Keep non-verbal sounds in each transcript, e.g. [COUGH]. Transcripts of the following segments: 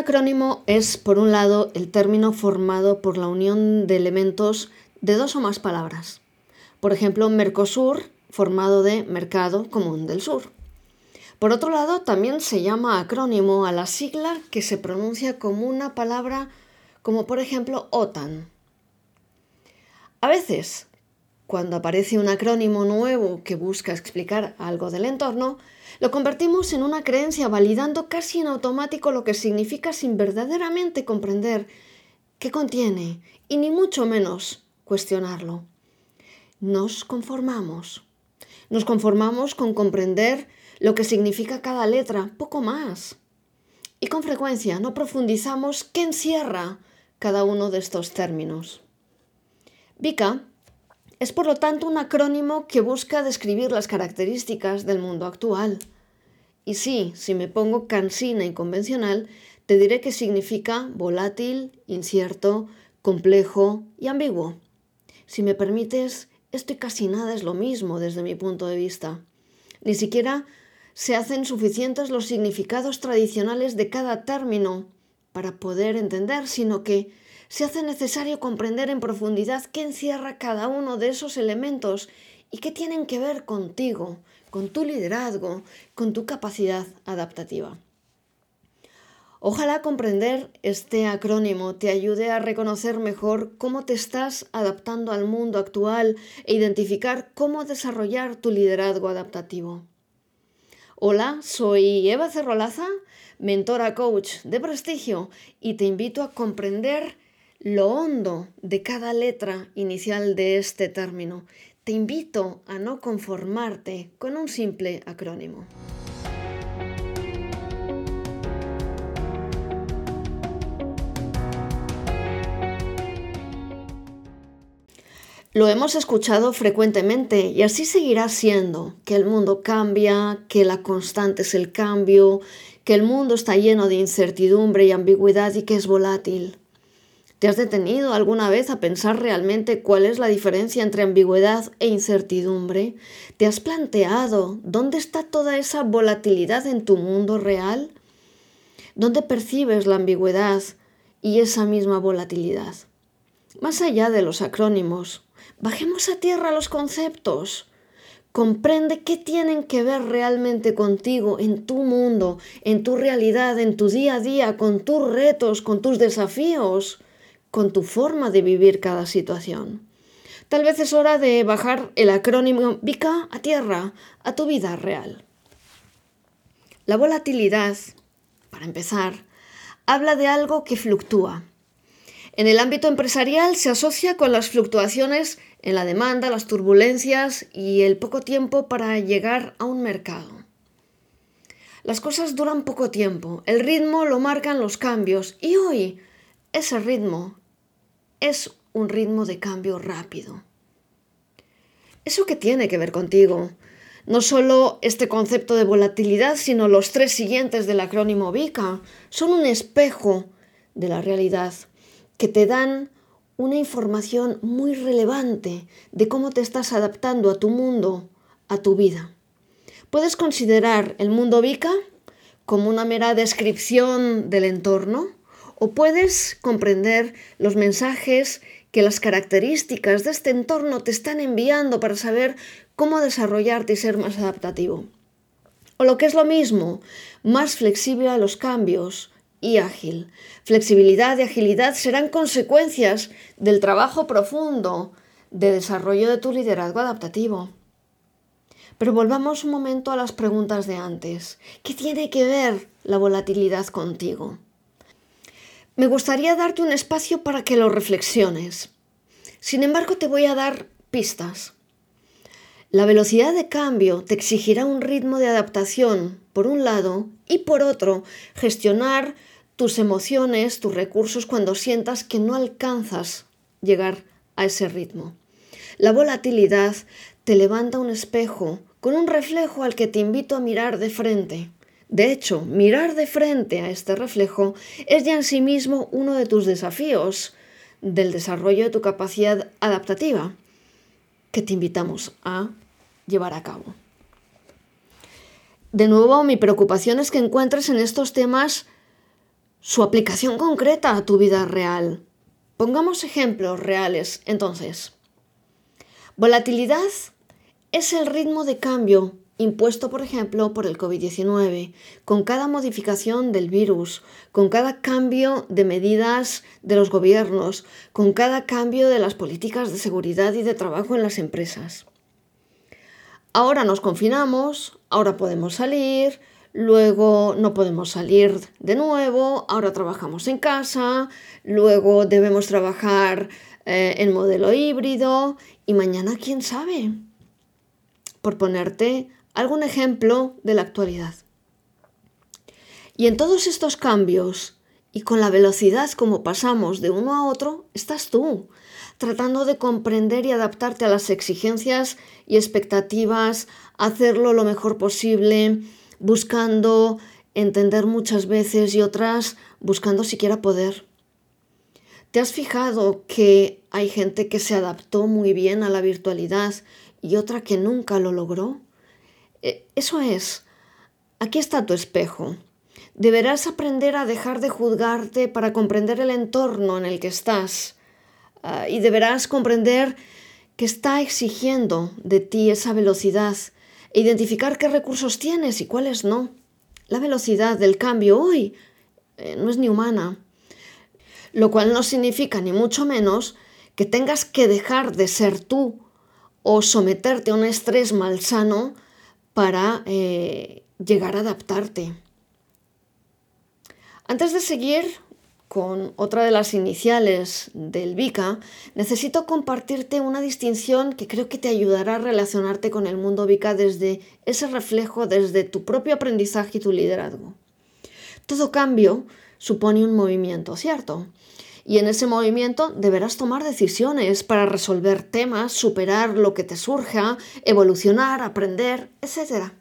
acrónimo es, por un lado, el término formado por la unión de elementos de dos o más palabras. Por ejemplo, Mercosur, formado de Mercado Común del Sur. Por otro lado, también se llama acrónimo a la sigla que se pronuncia como una palabra como por ejemplo OTAN. A veces, cuando aparece un acrónimo nuevo que busca explicar algo del entorno, lo convertimos en una creencia validando casi en automático lo que significa sin verdaderamente comprender qué contiene y ni mucho menos cuestionarlo. Nos conformamos. Nos conformamos con comprender lo que significa cada letra, poco más. Y con frecuencia no profundizamos qué encierra cada uno de estos términos. VICA es por lo tanto un acrónimo que busca describir las características del mundo actual. Y sí, si me pongo cansina y convencional, te diré que significa volátil, incierto, complejo y ambiguo. Si me permites, esto casi nada es lo mismo desde mi punto de vista. Ni siquiera se hacen suficientes los significados tradicionales de cada término para poder entender, sino que se hace necesario comprender en profundidad qué encierra cada uno de esos elementos y qué tienen que ver contigo, con tu liderazgo, con tu capacidad adaptativa. Ojalá comprender este acrónimo te ayude a reconocer mejor cómo te estás adaptando al mundo actual e identificar cómo desarrollar tu liderazgo adaptativo. Hola, soy Eva Cerrolaza, mentora coach de prestigio y te invito a comprender lo hondo de cada letra inicial de este término. Te invito a no conformarte con un simple acrónimo. Lo hemos escuchado frecuentemente y así seguirá siendo, que el mundo cambia, que la constante es el cambio, que el mundo está lleno de incertidumbre y ambigüedad y que es volátil. ¿Te has detenido alguna vez a pensar realmente cuál es la diferencia entre ambigüedad e incertidumbre? ¿Te has planteado dónde está toda esa volatilidad en tu mundo real? ¿Dónde percibes la ambigüedad y esa misma volatilidad? Más allá de los acrónimos, Bajemos a tierra los conceptos. Comprende qué tienen que ver realmente contigo, en tu mundo, en tu realidad, en tu día a día, con tus retos, con tus desafíos, con tu forma de vivir cada situación. Tal vez es hora de bajar el acrónimo VICA a tierra, a tu vida real. La volatilidad, para empezar, habla de algo que fluctúa. En el ámbito empresarial se asocia con las fluctuaciones en la demanda, las turbulencias y el poco tiempo para llegar a un mercado. Las cosas duran poco tiempo, el ritmo lo marcan los cambios y hoy ese ritmo es un ritmo de cambio rápido. ¿Eso qué tiene que ver contigo? No solo este concepto de volatilidad, sino los tres siguientes del acrónimo VICA son un espejo de la realidad que te dan una información muy relevante de cómo te estás adaptando a tu mundo, a tu vida. Puedes considerar el mundo VICA como una mera descripción del entorno o puedes comprender los mensajes que las características de este entorno te están enviando para saber cómo desarrollarte y ser más adaptativo. O lo que es lo mismo, más flexible a los cambios, y ágil. Flexibilidad y agilidad serán consecuencias del trabajo profundo de desarrollo de tu liderazgo adaptativo. Pero volvamos un momento a las preguntas de antes. ¿Qué tiene que ver la volatilidad contigo? Me gustaría darte un espacio para que lo reflexiones. Sin embargo, te voy a dar pistas. La velocidad de cambio te exigirá un ritmo de adaptación, por un lado, y por otro, gestionar tus emociones, tus recursos cuando sientas que no alcanzas llegar a ese ritmo. La volatilidad te levanta un espejo con un reflejo al que te invito a mirar de frente. De hecho, mirar de frente a este reflejo es ya en sí mismo uno de tus desafíos del desarrollo de tu capacidad adaptativa que te invitamos a llevar a cabo. De nuevo, mi preocupación es que encuentres en estos temas su aplicación concreta a tu vida real. Pongamos ejemplos reales entonces. Volatilidad es el ritmo de cambio impuesto, por ejemplo, por el COVID-19, con cada modificación del virus, con cada cambio de medidas de los gobiernos, con cada cambio de las políticas de seguridad y de trabajo en las empresas. Ahora nos confinamos, ahora podemos salir, luego no podemos salir de nuevo, ahora trabajamos en casa, luego debemos trabajar eh, en modelo híbrido y mañana quién sabe. Por ponerte algún ejemplo de la actualidad. Y en todos estos cambios y con la velocidad como pasamos de uno a otro, estás tú, tratando de comprender y adaptarte a las exigencias y expectativas, hacerlo lo mejor posible, buscando entender muchas veces y otras buscando siquiera poder. ¿Te has fijado que hay gente que se adaptó muy bien a la virtualidad y otra que nunca lo logró? Eso es. Aquí está tu espejo. Deberás aprender a dejar de juzgarte para comprender el entorno en el que estás. Ah, y deberás comprender que está exigiendo de ti esa velocidad e identificar qué recursos tienes y cuáles no. La velocidad del cambio hoy eh, no es ni humana. Lo cual no significa ni mucho menos que tengas que dejar de ser tú o someterte a un estrés malsano para eh, llegar a adaptarte. Antes de seguir con otra de las iniciales del VICA, necesito compartirte una distinción que creo que te ayudará a relacionarte con el mundo VICA desde ese reflejo, desde tu propio aprendizaje y tu liderazgo. Todo cambio supone un movimiento, ¿cierto? Y en ese movimiento deberás tomar decisiones para resolver temas, superar lo que te surja, evolucionar, aprender, etc.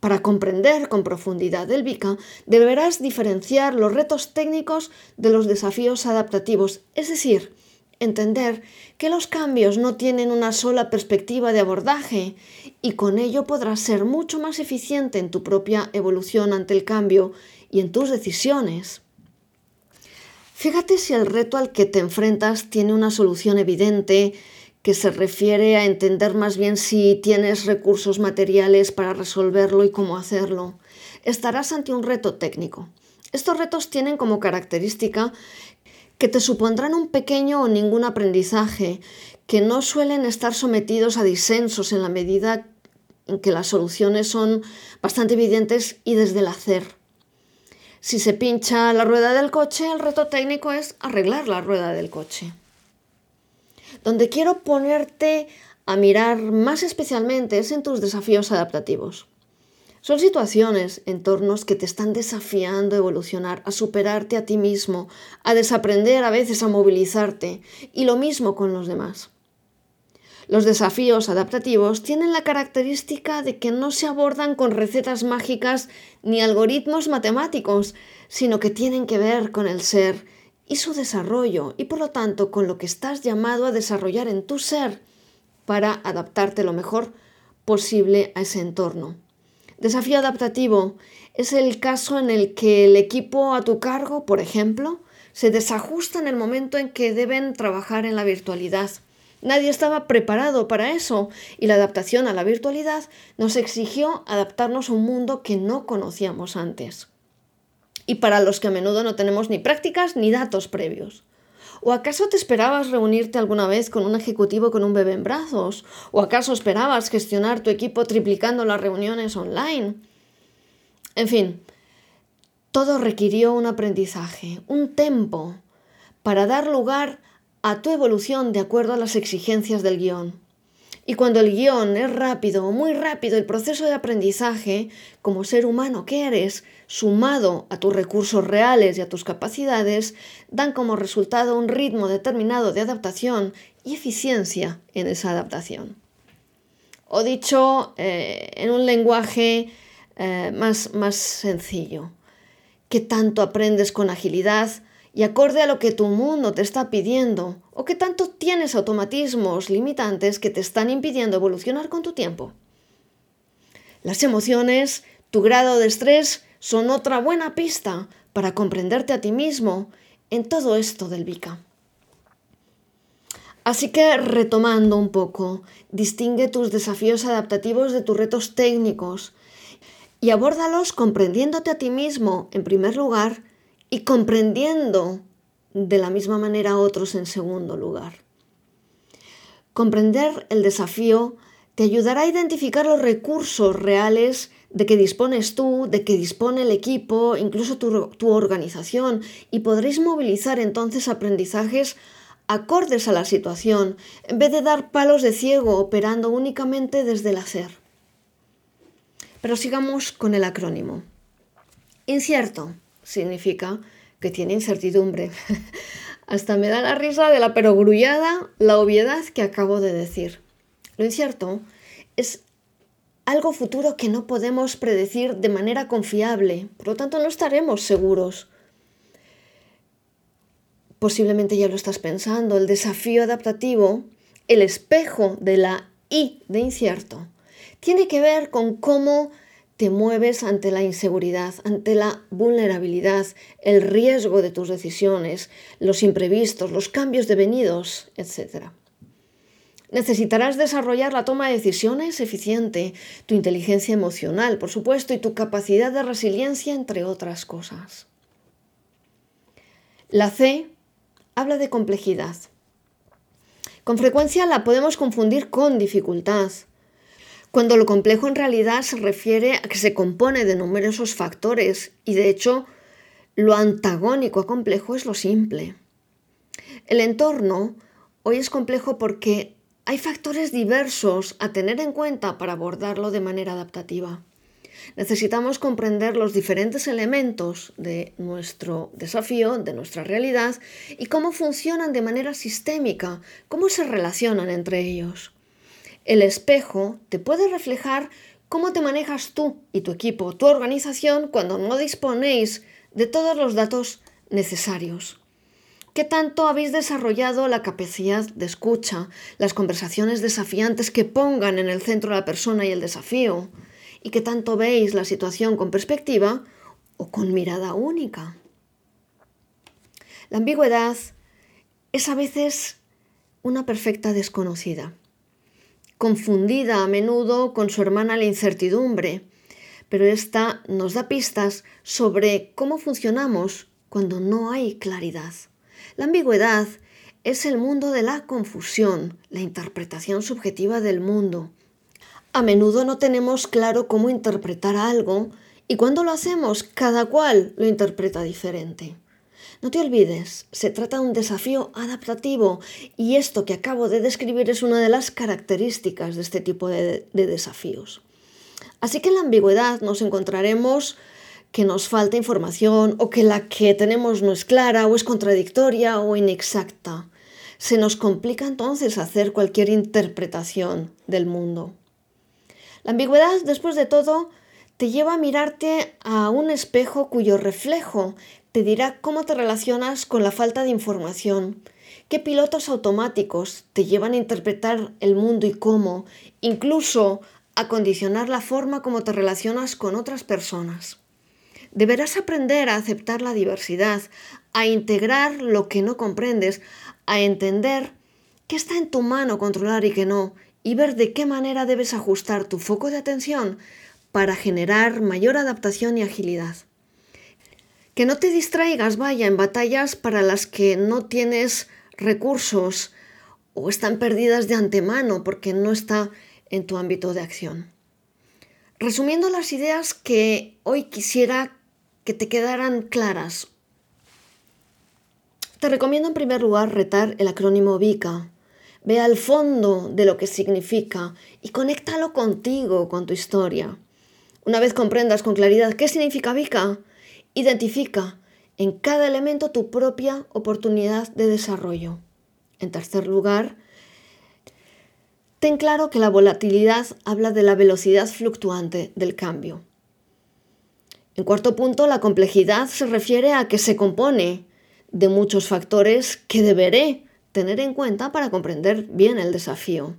Para comprender con profundidad el VICA, deberás diferenciar los retos técnicos de los desafíos adaptativos, es decir, entender que los cambios no tienen una sola perspectiva de abordaje y con ello podrás ser mucho más eficiente en tu propia evolución ante el cambio y en tus decisiones. Fíjate si el reto al que te enfrentas tiene una solución evidente que se refiere a entender más bien si tienes recursos materiales para resolverlo y cómo hacerlo. Estarás ante un reto técnico. Estos retos tienen como característica que te supondrán un pequeño o ningún aprendizaje, que no suelen estar sometidos a disensos en la medida en que las soluciones son bastante evidentes y desde el hacer. Si se pincha la rueda del coche, el reto técnico es arreglar la rueda del coche. Donde quiero ponerte a mirar más especialmente es en tus desafíos adaptativos. Son situaciones, entornos que te están desafiando a evolucionar, a superarte a ti mismo, a desaprender a veces a movilizarte, y lo mismo con los demás. Los desafíos adaptativos tienen la característica de que no se abordan con recetas mágicas ni algoritmos matemáticos, sino que tienen que ver con el ser y su desarrollo y por lo tanto con lo que estás llamado a desarrollar en tu ser para adaptarte lo mejor posible a ese entorno. Desafío adaptativo es el caso en el que el equipo a tu cargo, por ejemplo, se desajusta en el momento en que deben trabajar en la virtualidad Nadie estaba preparado para eso y la adaptación a la virtualidad nos exigió adaptarnos a un mundo que no conocíamos antes y para los que a menudo no tenemos ni prácticas ni datos previos. ¿O acaso te esperabas reunirte alguna vez con un ejecutivo con un bebé en brazos? ¿O acaso esperabas gestionar tu equipo triplicando las reuniones online? En fin, todo requirió un aprendizaje, un tempo, para dar lugar a tu evolución de acuerdo a las exigencias del guion. Y cuando el guion es rápido, muy rápido, el proceso de aprendizaje, como ser humano que eres, sumado a tus recursos reales y a tus capacidades, dan como resultado un ritmo determinado de adaptación y eficiencia en esa adaptación. O dicho eh, en un lenguaje eh, más, más sencillo, ¿qué tanto aprendes con agilidad y acorde a lo que tu mundo te está pidiendo, o que tanto tienes automatismos limitantes que te están impidiendo evolucionar con tu tiempo. Las emociones, tu grado de estrés, son otra buena pista para comprenderte a ti mismo en todo esto del VICA. Así que retomando un poco, distingue tus desafíos adaptativos de tus retos técnicos y abórdalos comprendiéndote a ti mismo en primer lugar y comprendiendo de la misma manera a otros en segundo lugar. Comprender el desafío te ayudará a identificar los recursos reales de que dispones tú, de que dispone el equipo, incluso tu, tu organización, y podréis movilizar entonces aprendizajes acordes a la situación, en vez de dar palos de ciego operando únicamente desde el hacer. Pero sigamos con el acrónimo. Incierto significa que tiene incertidumbre. [LAUGHS] Hasta me da la risa de la perogrullada la obviedad que acabo de decir. Lo incierto es algo futuro que no podemos predecir de manera confiable, por lo tanto no estaremos seguros posiblemente ya lo estás pensando, el desafío adaptativo, el espejo de la I de incierto, tiene que ver con cómo te mueves ante la inseguridad, ante la vulnerabilidad, el riesgo de tus decisiones, los imprevistos, los cambios devenidos, etc. Necesitarás desarrollar la toma de decisiones eficiente, tu inteligencia emocional, por supuesto, y tu capacidad de resiliencia, entre otras cosas. La C habla de complejidad. Con frecuencia la podemos confundir con dificultad, cuando lo complejo en realidad se refiere a que se compone de numerosos factores y de hecho lo antagónico a complejo es lo simple. El entorno hoy es complejo porque hay factores diversos a tener en cuenta para abordarlo de manera adaptativa necesitamos comprender los diferentes elementos de nuestro desafío, de nuestra realidad, y cómo funcionan de manera sistémica, cómo se relacionan entre ellos. El espejo te puede reflejar cómo te manejas tú y tu equipo, tu organización, cuando no disponéis de todos los datos necesarios. ¿Qué tanto habéis desarrollado la capacidad de escucha, las conversaciones desafiantes que pongan en el centro la persona y el desafío? y que tanto veis la situación con perspectiva o con mirada única. La ambigüedad es a veces una perfecta desconocida, confundida a menudo con su hermana la incertidumbre, pero esta nos da pistas sobre cómo funcionamos cuando no hay claridad. La ambigüedad es el mundo de la confusión, la interpretación subjetiva del mundo. A menudo no tenemos claro cómo interpretar algo y cuando lo hacemos cada cual lo interpreta diferente. No te olvides, se trata de un desafío adaptativo y esto que acabo de describir es una de las características de este tipo de, desafíos. Así que en la ambigüedad nos encontraremos que nos falta información o que la que tenemos no es clara o es contradictoria o inexacta. Se nos complica entonces hacer cualquier interpretación del mundo. La ambigüedad, después de todo, te lleva a mirarte a un espejo cuyo reflejo te dirá cómo te relacionas con la falta de información, qué pilotos automáticos te llevan a interpretar el mundo y cómo, incluso a condicionar la forma como te relacionas con otras personas. Deberás aprender a aceptar la diversidad, a integrar lo que no comprendes, a entender qué está en tu mano controlar y qué no, y ver de qué manera debes ajustar tu foco de atención para generar mayor adaptación y agilidad. Que no te distraigas, vaya, en batallas para las que no tienes recursos o están perdidas de antemano porque no está en tu ámbito de acción. Resumiendo las ideas que hoy quisiera que te quedaran claras, te recomiendo en primer lugar retar el acrónimo VICA, Ve al fondo de lo que significa y conéctalo contigo, con tu historia. Una vez comprendas con claridad qué significa Vika, identifica en cada elemento tu propia oportunidad de desarrollo. En tercer lugar, ten claro que la volatilidad habla de la velocidad fluctuante del cambio. En cuarto punto, la complejidad se refiere a que se compone de muchos factores que deberé tener en cuenta para comprender bien el desafío.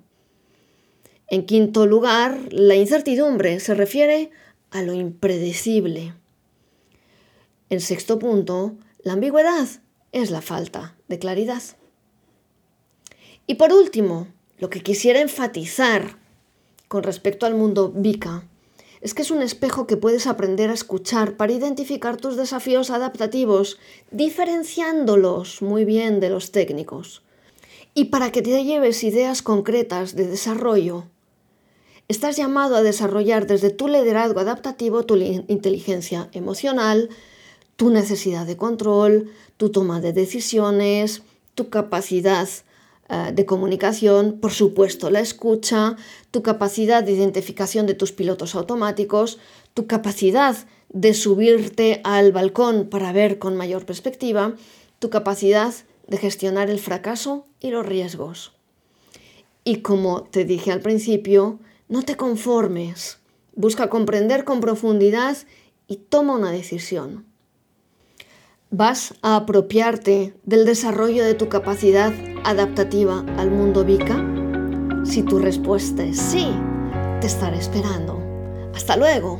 En quinto lugar, la incertidumbre se refiere a lo impredecible. En sexto punto, la ambigüedad es la falta de claridad. Y por último, lo que quisiera enfatizar con respecto al mundo Vika es que es un espejo que puedes aprender a escuchar para identificar tus desafíos adaptativos, diferenciándolos muy bien de los técnicos. Y para que te lleves ideas concretas de desarrollo, estás llamado a desarrollar desde tu liderazgo adaptativo tu inteligencia emocional, tu necesidad de control, tu toma de decisiones, tu capacidad eh, de comunicación, por supuesto la escucha, tu capacidad de identificación de tus pilotos automáticos, tu capacidad de subirte al balcón para ver con mayor perspectiva, tu capacidad de gestionar el fracaso y los riesgos. Y como te dije al principio, no te conformes, busca comprender con profundidad y toma una decisión. ¿Vas a apropiarte del desarrollo de tu capacidad adaptativa al mundo VICA? Si tu respuesta es sí, te estaré esperando. Hasta luego.